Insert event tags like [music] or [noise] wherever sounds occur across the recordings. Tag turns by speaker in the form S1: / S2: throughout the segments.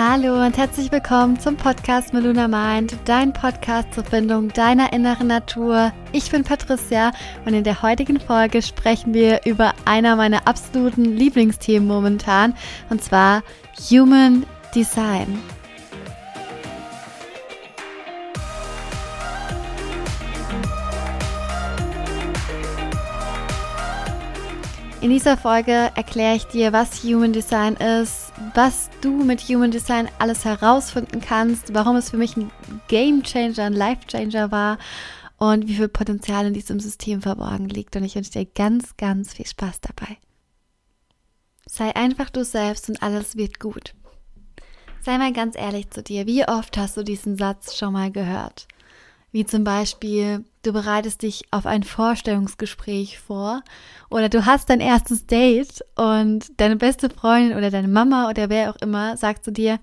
S1: Hallo und herzlich willkommen zum Podcast Meluna Mind, dein Podcast zur Findung deiner inneren Natur. Ich bin Patricia und in der heutigen Folge sprechen wir über einer meiner absoluten Lieblingsthemen momentan und zwar Human Design. In dieser Folge erkläre ich dir, was Human Design ist, was du mit Human Design alles herausfinden kannst, warum es für mich ein Game Changer, ein Life Changer war und wie viel Potenzial in diesem System verborgen liegt. Und ich wünsche dir ganz, ganz viel Spaß dabei. Sei einfach du selbst und alles wird gut. Sei mal ganz ehrlich zu dir, wie oft hast du diesen Satz schon mal gehört? Wie zum Beispiel, du bereitest dich auf ein Vorstellungsgespräch vor oder du hast dein erstes Date und deine beste Freundin oder deine Mama oder wer auch immer sagt zu dir,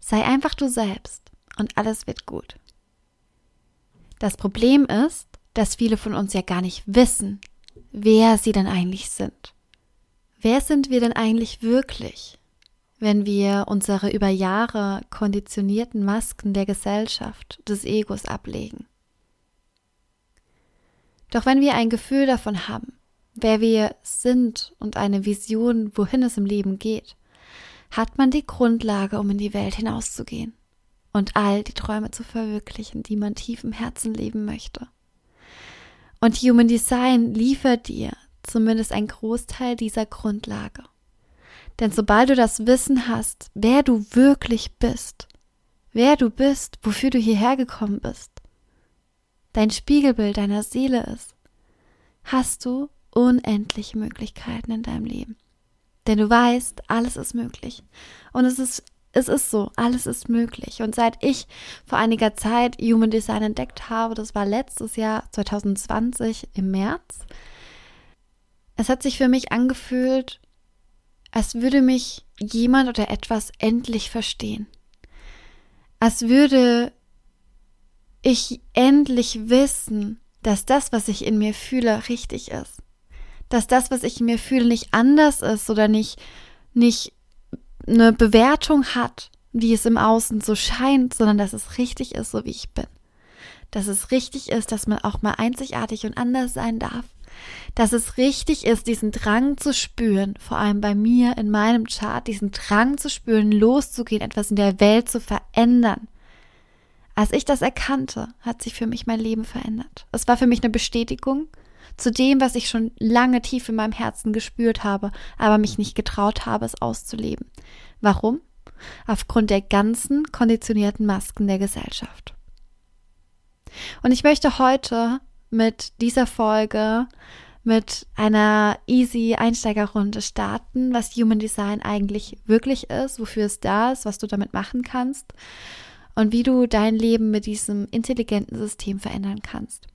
S1: sei einfach du selbst und alles wird gut. Das Problem ist, dass viele von uns ja gar nicht wissen, wer sie denn eigentlich sind. Wer sind wir denn eigentlich wirklich? Wenn wir unsere über Jahre konditionierten Masken der Gesellschaft, des Egos ablegen. Doch wenn wir ein Gefühl davon haben, wer wir sind und eine Vision, wohin es im Leben geht, hat man die Grundlage, um in die Welt hinauszugehen und all die Träume zu verwirklichen, die man tief im Herzen leben möchte. Und Human Design liefert dir zumindest ein Großteil dieser Grundlage. Denn sobald du das Wissen hast, wer du wirklich bist, wer du bist, wofür du hierher gekommen bist, dein Spiegelbild deiner Seele ist, hast du unendliche Möglichkeiten in deinem Leben. Denn du weißt, alles ist möglich. Und es ist, es ist so, alles ist möglich. Und seit ich vor einiger Zeit Human Design entdeckt habe, das war letztes Jahr 2020 im März, es hat sich für mich angefühlt, als würde mich jemand oder etwas endlich verstehen. Als würde ich endlich wissen, dass das, was ich in mir fühle, richtig ist. Dass das, was ich in mir fühle, nicht anders ist oder nicht, nicht eine Bewertung hat, wie es im Außen so scheint, sondern dass es richtig ist, so wie ich bin. Dass es richtig ist, dass man auch mal einzigartig und anders sein darf dass es richtig ist, diesen Drang zu spüren, vor allem bei mir in meinem Chart, diesen Drang zu spüren, loszugehen, etwas in der Welt zu verändern. Als ich das erkannte, hat sich für mich mein Leben verändert. Es war für mich eine Bestätigung zu dem, was ich schon lange tief in meinem Herzen gespürt habe, aber mich nicht getraut habe, es auszuleben. Warum? Aufgrund der ganzen konditionierten Masken der Gesellschaft. Und ich möchte heute mit dieser Folge mit einer easy Einsteigerrunde starten, was Human Design eigentlich wirklich ist, wofür es da ist, was du damit machen kannst und wie du dein Leben mit diesem intelligenten System verändern kannst.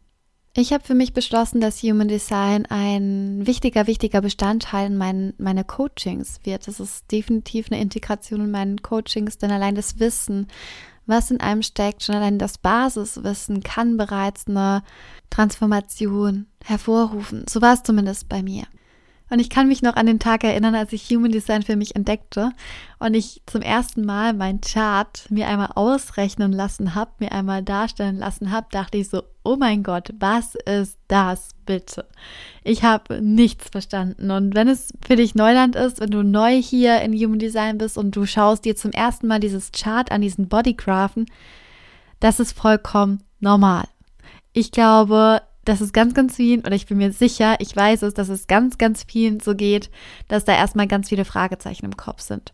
S1: Ich habe für mich beschlossen, dass Human Design ein wichtiger, wichtiger Bestandteil in meinen, meiner Coachings wird. Das ist definitiv eine Integration in meinen Coachings, denn allein das Wissen, was in einem steckt, schon allein das Basiswissen kann bereits eine Transformation hervorrufen. So war es zumindest bei mir. Und ich kann mich noch an den Tag erinnern, als ich Human Design für mich entdeckte und ich zum ersten Mal mein Chart mir einmal ausrechnen lassen habe, mir einmal darstellen lassen habe, dachte ich so, oh mein Gott, was ist das bitte? Ich habe nichts verstanden. Und wenn es für dich Neuland ist, wenn du neu hier in Human Design bist und du schaust dir zum ersten Mal dieses Chart an, diesen Bodygraphen, das ist vollkommen normal. Ich glaube, dass es ganz, ganz vielen, oder ich bin mir sicher, ich weiß es, dass es ganz, ganz vielen so geht, dass da erstmal ganz viele Fragezeichen im Kopf sind.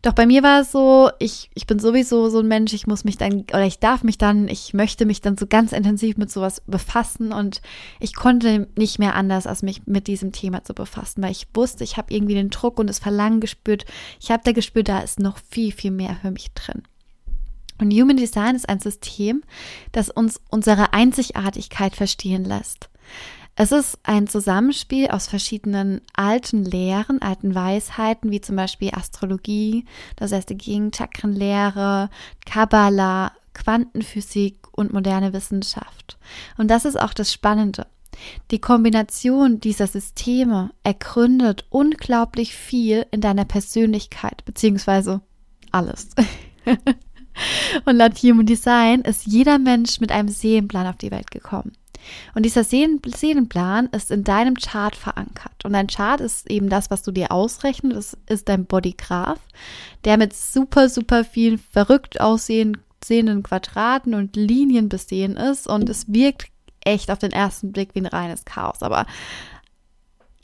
S1: Doch bei mir war es so, ich, ich bin sowieso so ein Mensch, ich muss mich dann, oder ich darf mich dann, ich möchte mich dann so ganz intensiv mit sowas befassen und ich konnte nicht mehr anders, als mich mit diesem Thema zu befassen, weil ich wusste, ich habe irgendwie den Druck und das Verlangen gespürt. Ich habe da gespürt, da ist noch viel, viel mehr für mich drin. Und Human Design ist ein System, das uns unsere Einzigartigkeit verstehen lässt. Es ist ein Zusammenspiel aus verschiedenen alten Lehren, alten Weisheiten, wie zum Beispiel Astrologie, das erste Gegenchakrenlehre, Kabbalah, Quantenphysik und moderne Wissenschaft. Und das ist auch das Spannende. Die Kombination dieser Systeme ergründet unglaublich viel in deiner Persönlichkeit, beziehungsweise alles. [laughs] und laut Human Design ist jeder Mensch mit einem Seelenplan auf die Welt gekommen. Und dieser Seelenplan ist in deinem Chart verankert. Und dein Chart ist eben das, was du dir ausrechnest. Das ist dein Bodygraph, der mit super, super vielen verrückt aussehenden Quadraten und Linien besehen ist. Und es wirkt echt auf den ersten Blick wie ein reines Chaos. Aber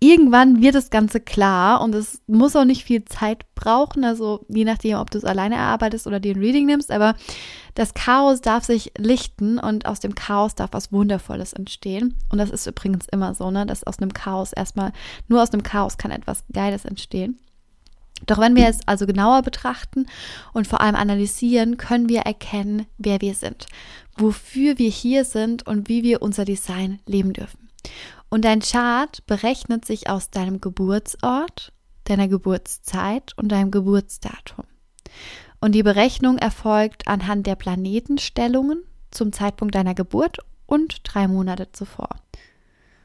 S1: irgendwann wird das Ganze klar und es muss auch nicht viel Zeit brauchen, also je nachdem, ob du es alleine erarbeitest oder dir ein Reading nimmst, aber das Chaos darf sich lichten und aus dem Chaos darf was Wundervolles entstehen. Und das ist übrigens immer so, ne, dass aus einem Chaos erstmal, nur aus einem Chaos kann etwas Geiles entstehen. Doch wenn wir es also genauer betrachten und vor allem analysieren, können wir erkennen, wer wir sind, wofür wir hier sind und wie wir unser Design leben dürfen. Und dein Chart berechnet sich aus deinem Geburtsort, deiner Geburtszeit und deinem Geburtsdatum. Und die Berechnung erfolgt anhand der Planetenstellungen zum Zeitpunkt deiner Geburt und drei Monate zuvor.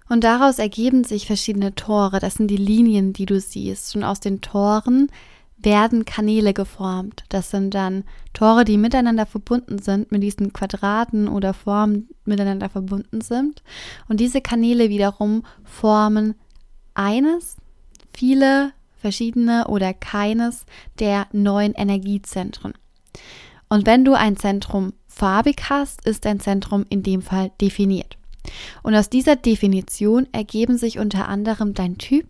S1: Und daraus ergeben sich verschiedene Tore, das sind die Linien, die du siehst. Und aus den Toren werden Kanäle geformt. Das sind dann Tore, die miteinander verbunden sind, mit diesen Quadraten oder Formen miteinander verbunden sind. Und diese Kanäle wiederum formen eines, viele verschiedene oder keines der neuen Energiezentren. Und wenn du ein Zentrum farbig hast, ist dein Zentrum in dem Fall definiert. Und aus dieser Definition ergeben sich unter anderem dein Typ,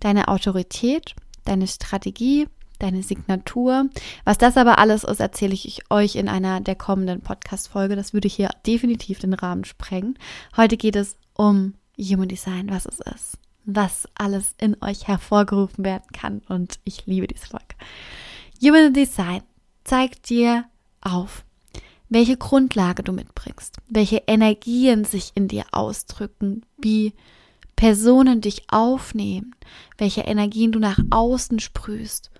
S1: deine Autorität, deine Strategie, deine Signatur. Was das aber alles ist, erzähle ich euch in einer der kommenden Podcast-Folge. Das würde hier definitiv den Rahmen sprengen. Heute geht es um Human Design, was es ist, was alles in euch hervorgerufen werden kann. Und ich liebe diese Folge. Human Design zeigt dir auf, welche Grundlage du mitbringst, welche Energien sich in dir ausdrücken, wie Personen dich aufnehmen, welche Energien du nach außen sprühst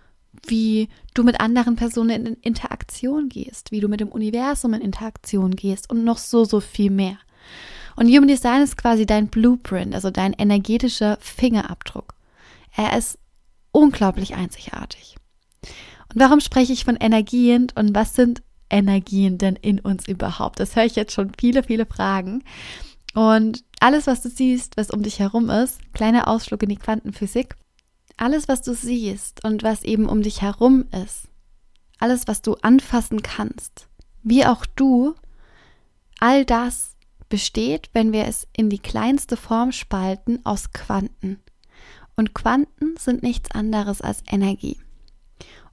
S1: wie du mit anderen Personen in Interaktion gehst, wie du mit dem Universum in Interaktion gehst und noch so, so viel mehr. Und Human Design ist quasi dein Blueprint, also dein energetischer Fingerabdruck. Er ist unglaublich einzigartig. Und warum spreche ich von Energien und was sind Energien denn in uns überhaupt? Das höre ich jetzt schon viele, viele Fragen. Und alles, was du siehst, was um dich herum ist, kleiner Ausflug in die Quantenphysik, alles, was du siehst und was eben um dich herum ist, alles, was du anfassen kannst, wie auch du, all das besteht, wenn wir es in die kleinste Form spalten, aus Quanten. Und Quanten sind nichts anderes als Energie.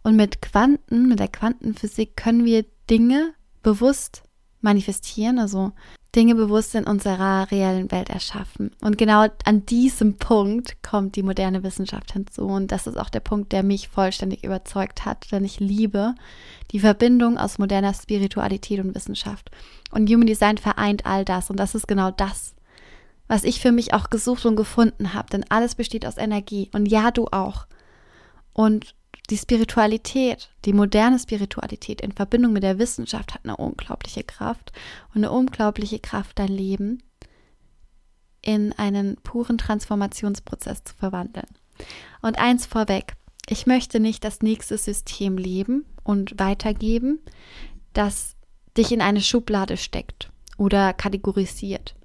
S1: Und mit Quanten, mit der Quantenphysik können wir Dinge bewusst manifestieren, also Dinge bewusst in unserer reellen Welt erschaffen. Und genau an diesem Punkt kommt die moderne Wissenschaft hinzu. Und das ist auch der Punkt, der mich vollständig überzeugt hat, denn ich liebe die Verbindung aus moderner Spiritualität und Wissenschaft. Und Human Design vereint all das. Und das ist genau das, was ich für mich auch gesucht und gefunden habe. Denn alles besteht aus Energie. Und ja, du auch. Und die Spiritualität, die moderne Spiritualität in Verbindung mit der Wissenschaft hat eine unglaubliche Kraft und eine unglaubliche Kraft, dein Leben in einen puren Transformationsprozess zu verwandeln. Und eins vorweg, ich möchte nicht das nächste System leben und weitergeben, das dich in eine Schublade steckt oder kategorisiert.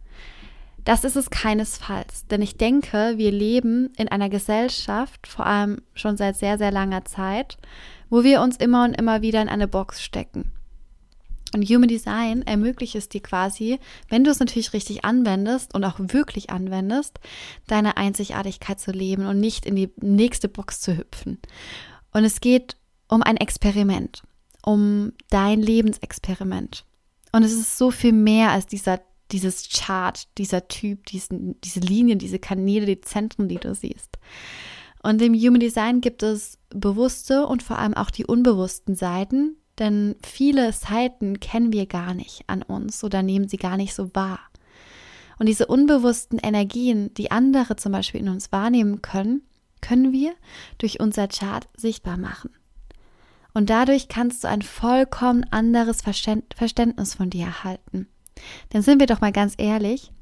S1: Das ist es keinesfalls, denn ich denke, wir leben in einer Gesellschaft, vor allem schon seit sehr, sehr langer Zeit, wo wir uns immer und immer wieder in eine Box stecken. Und Human Design ermöglicht es dir quasi, wenn du es natürlich richtig anwendest und auch wirklich anwendest, deine Einzigartigkeit zu leben und nicht in die nächste Box zu hüpfen. Und es geht um ein Experiment, um dein Lebensexperiment. Und es ist so viel mehr als dieser dieses Chart, dieser Typ, diesen, diese Linien, diese Kanäle, die Zentren, die du siehst. Und im Human Design gibt es bewusste und vor allem auch die unbewussten Seiten, denn viele Seiten kennen wir gar nicht an uns oder nehmen sie gar nicht so wahr. Und diese unbewussten Energien, die andere zum Beispiel in uns wahrnehmen können, können wir durch unser Chart sichtbar machen. Und dadurch kannst du ein vollkommen anderes Verständnis von dir erhalten. Denn sind wir doch mal ganz ehrlich,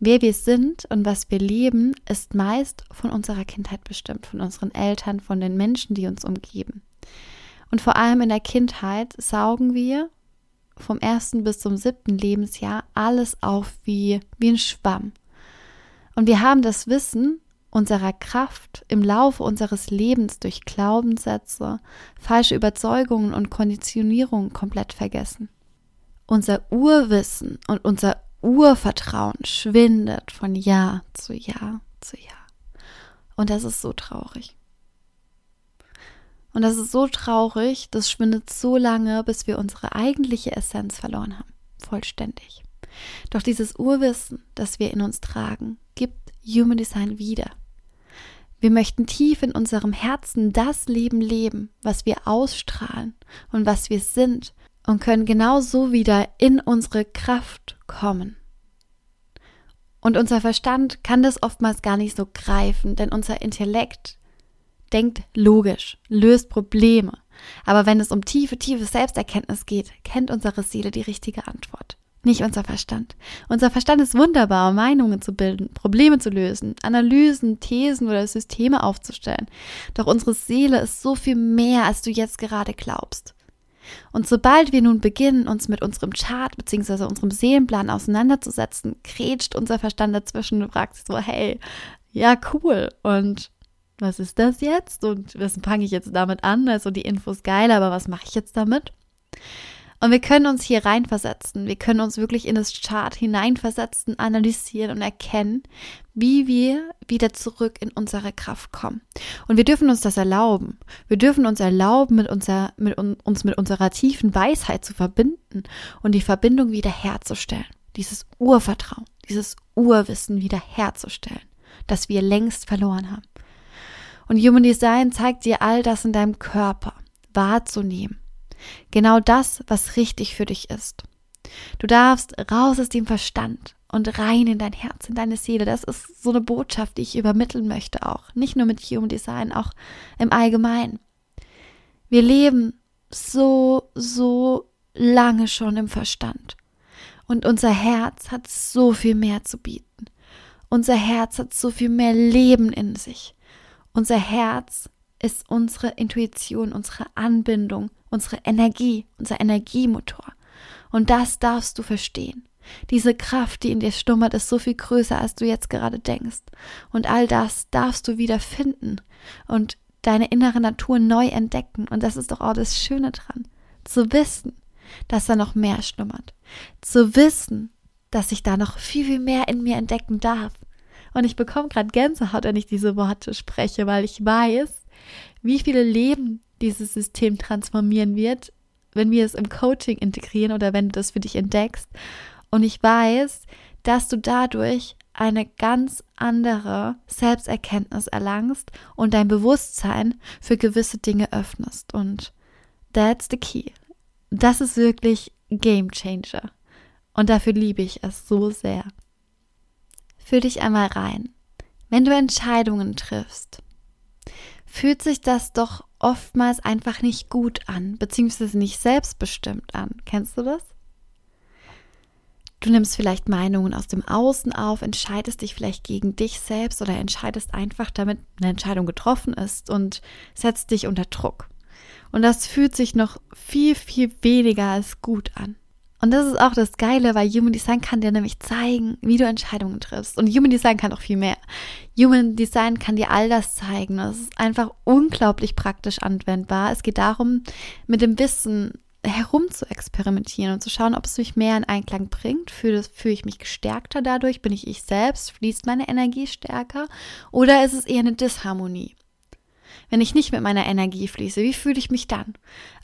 S1: wer wir sind und was wir leben, ist meist von unserer Kindheit bestimmt, von unseren Eltern, von den Menschen, die uns umgeben. Und vor allem in der Kindheit saugen wir vom ersten bis zum siebten Lebensjahr alles auf wie, wie ein Schwamm. Und wir haben das Wissen unserer Kraft im Laufe unseres Lebens durch Glaubenssätze, falsche Überzeugungen und Konditionierungen komplett vergessen. Unser Urwissen und unser Urvertrauen schwindet von Jahr zu Jahr zu Jahr. Und das ist so traurig. Und das ist so traurig, das schwindet so lange, bis wir unsere eigentliche Essenz verloren haben. Vollständig. Doch dieses Urwissen, das wir in uns tragen, gibt Human Design wieder. Wir möchten tief in unserem Herzen das Leben leben, was wir ausstrahlen und was wir sind und können genauso wieder in unsere Kraft kommen. Und unser Verstand kann das oftmals gar nicht so greifen, denn unser Intellekt denkt logisch, löst Probleme. Aber wenn es um tiefe, tiefe Selbsterkenntnis geht, kennt unsere Seele die richtige Antwort. Nicht unser Verstand. Unser Verstand ist wunderbar, Meinungen zu bilden, Probleme zu lösen, Analysen, Thesen oder Systeme aufzustellen. Doch unsere Seele ist so viel mehr, als du jetzt gerade glaubst. Und sobald wir nun beginnen, uns mit unserem Chart bzw. unserem Seelenplan auseinanderzusetzen, kretscht unser Verstand dazwischen und fragt sich so, hey, ja, cool. Und was ist das jetzt? Und was fange ich jetzt damit an? Also die Info ist geil, aber was mache ich jetzt damit? Und wir können uns hier reinversetzen. Wir können uns wirklich in das Chart hineinversetzen, analysieren und erkennen, wie wir wieder zurück in unsere Kraft kommen. Und wir dürfen uns das erlauben. Wir dürfen uns erlauben, mit unser, mit uns mit unserer tiefen Weisheit zu verbinden und die Verbindung wiederherzustellen. Dieses Urvertrauen, dieses Urwissen wiederherzustellen, das wir längst verloren haben. Und Human Design zeigt dir all das in deinem Körper wahrzunehmen Genau das, was richtig für dich ist. Du darfst raus aus dem Verstand und rein in dein Herz, in deine Seele. Das ist so eine Botschaft, die ich übermitteln möchte auch. Nicht nur mit Human Design, auch im Allgemeinen. Wir leben so, so lange schon im Verstand. Und unser Herz hat so viel mehr zu bieten. Unser Herz hat so viel mehr Leben in sich. Unser Herz ist unsere Intuition, unsere Anbindung, unsere Energie, unser Energiemotor. Und das darfst du verstehen. Diese Kraft, die in dir stummert, ist so viel größer, als du jetzt gerade denkst. Und all das darfst du wieder finden und deine innere Natur neu entdecken. Und das ist doch auch das Schöne dran. Zu wissen, dass da noch mehr schlummert. Zu wissen, dass ich da noch viel, viel mehr in mir entdecken darf. Und ich bekomme gerade Gänsehaut, wenn ich diese Worte spreche, weil ich weiß, wie viele Leben dieses System transformieren wird, wenn wir es im Coaching integrieren oder wenn du das für dich entdeckst. Und ich weiß, dass du dadurch eine ganz andere Selbsterkenntnis erlangst und dein Bewusstsein für gewisse Dinge öffnest. Und that's the key. Das ist wirklich Game Changer. Und dafür liebe ich es so sehr. Fühl dich einmal rein. Wenn du Entscheidungen triffst, fühlt sich das doch oftmals einfach nicht gut an, beziehungsweise nicht selbstbestimmt an. Kennst du das? Du nimmst vielleicht Meinungen aus dem Außen auf, entscheidest dich vielleicht gegen dich selbst oder entscheidest einfach, damit eine Entscheidung getroffen ist und setzt dich unter Druck. Und das fühlt sich noch viel, viel weniger als gut an. Und das ist auch das Geile, weil Human Design kann dir nämlich zeigen, wie du Entscheidungen triffst. Und Human Design kann auch viel mehr. Human Design kann dir all das zeigen. Das ist einfach unglaublich praktisch anwendbar. Es geht darum, mit dem Wissen herum zu experimentieren und zu schauen, ob es mich mehr in Einklang bringt. Fühle, fühle ich mich gestärkter dadurch? Bin ich ich selbst? Fließt meine Energie stärker? Oder ist es eher eine Disharmonie? Wenn ich nicht mit meiner Energie fließe, wie fühle ich mich dann?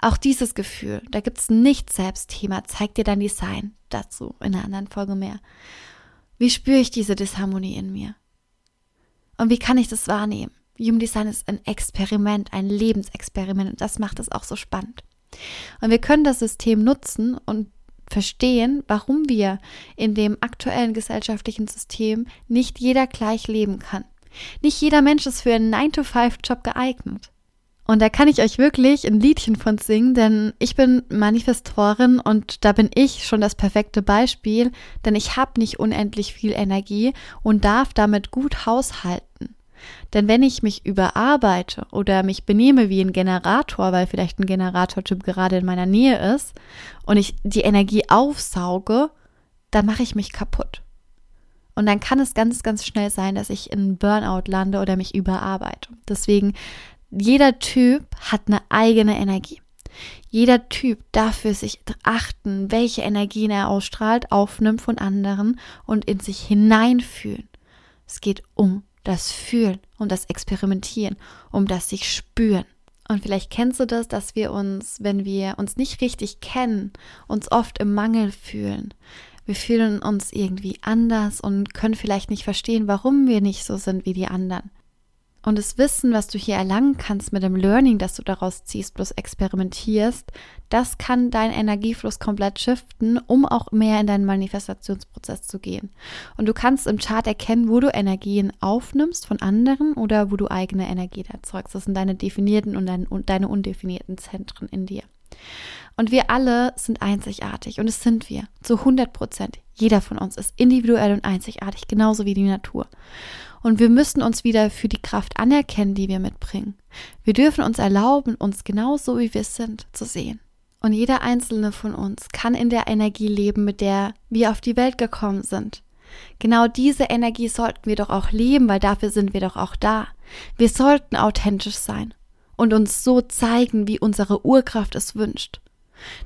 S1: Auch dieses Gefühl, da gibt es nicht Selbstthema, zeigt dir dein Design. Dazu in einer anderen Folge mehr. Wie spüre ich diese Disharmonie in mir? Und wie kann ich das wahrnehmen? Human Design ist ein Experiment, ein Lebensexperiment und das macht es auch so spannend. Und wir können das System nutzen und verstehen, warum wir in dem aktuellen gesellschaftlichen System nicht jeder gleich leben kann. Nicht jeder Mensch ist für einen 9-to-5-Job geeignet. Und da kann ich euch wirklich ein Liedchen von singen, denn ich bin Manifestorin und da bin ich schon das perfekte Beispiel, denn ich habe nicht unendlich viel Energie und darf damit gut haushalten. Denn wenn ich mich überarbeite oder mich benehme wie ein Generator, weil vielleicht ein Generatortyp gerade in meiner Nähe ist und ich die Energie aufsauge, dann mache ich mich kaputt. Und dann kann es ganz, ganz schnell sein, dass ich in Burnout lande oder mich überarbeite. Deswegen, jeder Typ hat eine eigene Energie. Jeder Typ darf für sich achten, welche Energien er ausstrahlt, aufnimmt von anderen und in sich hineinfühlen. Es geht um das Fühlen, um das Experimentieren, um das sich spüren. Und vielleicht kennst du das, dass wir uns, wenn wir uns nicht richtig kennen, uns oft im Mangel fühlen. Wir fühlen uns irgendwie anders und können vielleicht nicht verstehen, warum wir nicht so sind wie die anderen. Und das Wissen, was du hier erlangen kannst mit dem Learning, das du daraus ziehst, bloß experimentierst, das kann deinen Energiefluss komplett shiften, um auch mehr in deinen Manifestationsprozess zu gehen. Und du kannst im Chart erkennen, wo du Energien aufnimmst von anderen oder wo du eigene Energie erzeugst. Das sind deine definierten und deine undefinierten Zentren in dir. Und wir alle sind einzigartig und es sind wir zu 100 Prozent. Jeder von uns ist individuell und einzigartig, genauso wie die Natur. Und wir müssen uns wieder für die Kraft anerkennen, die wir mitbringen. Wir dürfen uns erlauben, uns genauso wie wir sind zu sehen. Und jeder einzelne von uns kann in der Energie leben, mit der wir auf die Welt gekommen sind. Genau diese Energie sollten wir doch auch leben, weil dafür sind wir doch auch da. Wir sollten authentisch sein und uns so zeigen, wie unsere Urkraft es wünscht.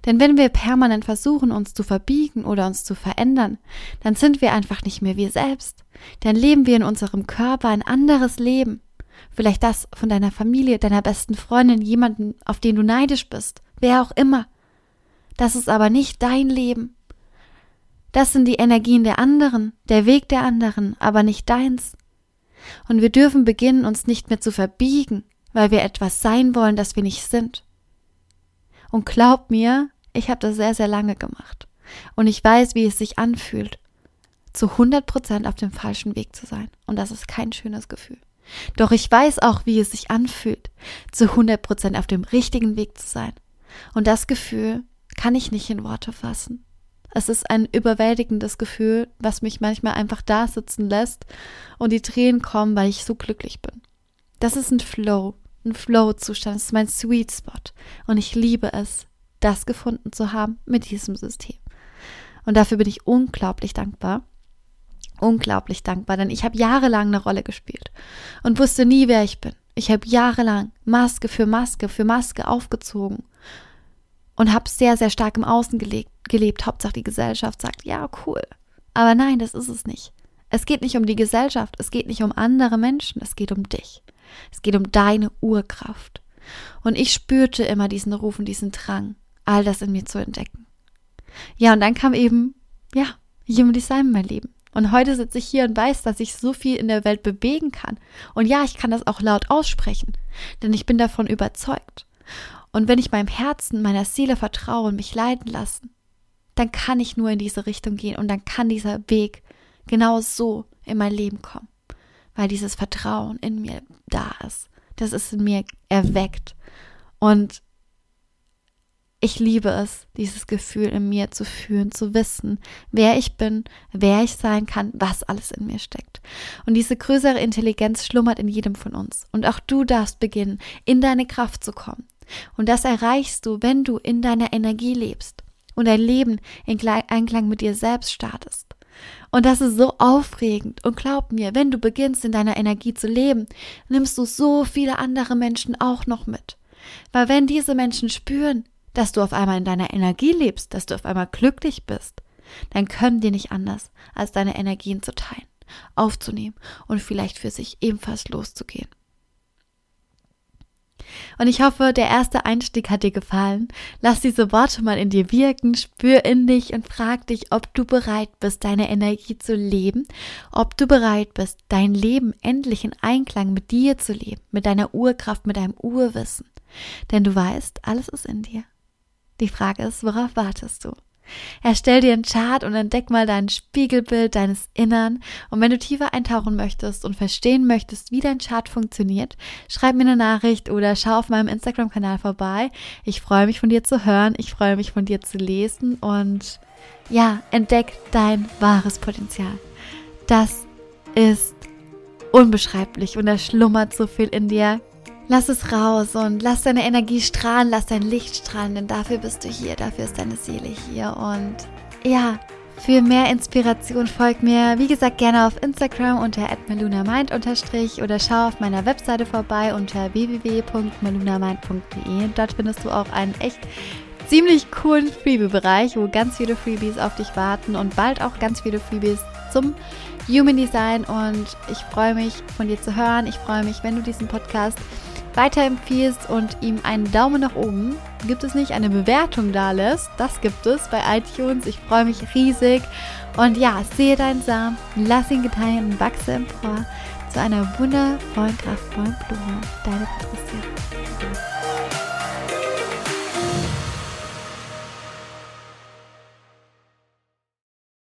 S1: Denn wenn wir permanent versuchen, uns zu verbiegen oder uns zu verändern, dann sind wir einfach nicht mehr wir selbst. Dann leben wir in unserem Körper ein anderes Leben. Vielleicht das von deiner Familie, deiner besten Freundin, jemanden, auf den du neidisch bist, wer auch immer. Das ist aber nicht dein Leben. Das sind die Energien der anderen, der Weg der anderen, aber nicht deins. Und wir dürfen beginnen, uns nicht mehr zu verbiegen, weil wir etwas sein wollen, das wir nicht sind. Und glaub mir, ich habe das sehr, sehr lange gemacht. Und ich weiß, wie es sich anfühlt, zu 100 Prozent auf dem falschen Weg zu sein. Und das ist kein schönes Gefühl. Doch ich weiß auch, wie es sich anfühlt, zu 100 Prozent auf dem richtigen Weg zu sein. Und das Gefühl kann ich nicht in Worte fassen. Es ist ein überwältigendes Gefühl, was mich manchmal einfach da sitzen lässt und die Tränen kommen, weil ich so glücklich bin. Das ist ein Flow, ein Flow-Zustand, das ist mein Sweet Spot. Und ich liebe es, das gefunden zu haben mit diesem System. Und dafür bin ich unglaublich dankbar. Unglaublich dankbar, denn ich habe jahrelang eine Rolle gespielt und wusste nie, wer ich bin. Ich habe jahrelang Maske für Maske für Maske aufgezogen und habe sehr, sehr stark im Außen gelebt, gelebt. Hauptsache die Gesellschaft sagt, ja, cool. Aber nein, das ist es nicht. Es geht nicht um die Gesellschaft, es geht nicht um andere Menschen, es geht um dich. Es geht um deine Urkraft. Und ich spürte immer diesen Ruf und diesen Drang, all das in mir zu entdecken. Ja, und dann kam eben, ja, Human Design in mein Leben. Und heute sitze ich hier und weiß, dass ich so viel in der Welt bewegen kann. Und ja, ich kann das auch laut aussprechen, denn ich bin davon überzeugt. Und wenn ich meinem Herzen, meiner Seele vertraue und mich leiten lassen, dann kann ich nur in diese Richtung gehen und dann kann dieser Weg genau so in mein Leben kommen weil dieses Vertrauen in mir da ist. Das ist in mir erweckt. Und ich liebe es, dieses Gefühl in mir zu fühlen, zu wissen, wer ich bin, wer ich sein kann, was alles in mir steckt. Und diese größere Intelligenz schlummert in jedem von uns. Und auch du darfst beginnen, in deine Kraft zu kommen. Und das erreichst du, wenn du in deiner Energie lebst und dein Leben in Einklang mit dir selbst startest. Und das ist so aufregend. Und glaub mir, wenn du beginnst in deiner Energie zu leben, nimmst du so viele andere Menschen auch noch mit. Weil wenn diese Menschen spüren, dass du auf einmal in deiner Energie lebst, dass du auf einmal glücklich bist, dann können die nicht anders, als deine Energien zu teilen, aufzunehmen und vielleicht für sich ebenfalls loszugehen. Und ich hoffe, der erste Einstieg hat dir gefallen. Lass diese Worte mal in dir wirken, spür in dich und frag dich, ob du bereit bist, deine Energie zu leben, ob du bereit bist, dein Leben endlich in Einklang mit dir zu leben, mit deiner Urkraft, mit deinem Urwissen. Denn du weißt, alles ist in dir. Die Frage ist, worauf wartest du? Erstell dir einen Chart und entdeck mal dein Spiegelbild deines Innern. Und wenn du tiefer eintauchen möchtest und verstehen möchtest, wie dein Chart funktioniert, schreib mir eine Nachricht oder schau auf meinem Instagram-Kanal vorbei. Ich freue mich von dir zu hören, ich freue mich von dir zu lesen und ja, entdeck dein wahres Potenzial. Das ist unbeschreiblich und da schlummert so viel in dir. Lass es raus und lass deine Energie strahlen, lass dein Licht strahlen, denn dafür bist du hier, dafür ist deine Seele hier. Und ja, für mehr Inspiration folgt mir, wie gesagt, gerne auf Instagram unter @melunamind oder schau auf meiner Webseite vorbei unter www.melunamind.de. Dort findest du auch einen echt ziemlich coolen Freebie-Bereich, wo ganz viele Freebies auf dich warten und bald auch ganz viele Freebies zum Human Design. Und ich freue mich, von dir zu hören. Ich freue mich, wenn du diesen Podcast weiterempfiehlst und ihm einen Daumen nach oben, gibt es nicht, eine Bewertung da lässt. Das gibt es bei iTunes. Ich freue mich riesig. Und ja, sehe deinen Samen, lass ihn gedeihen und wachse empor zu einer wundervollen, kraftvollen Blume. Deine Patricia.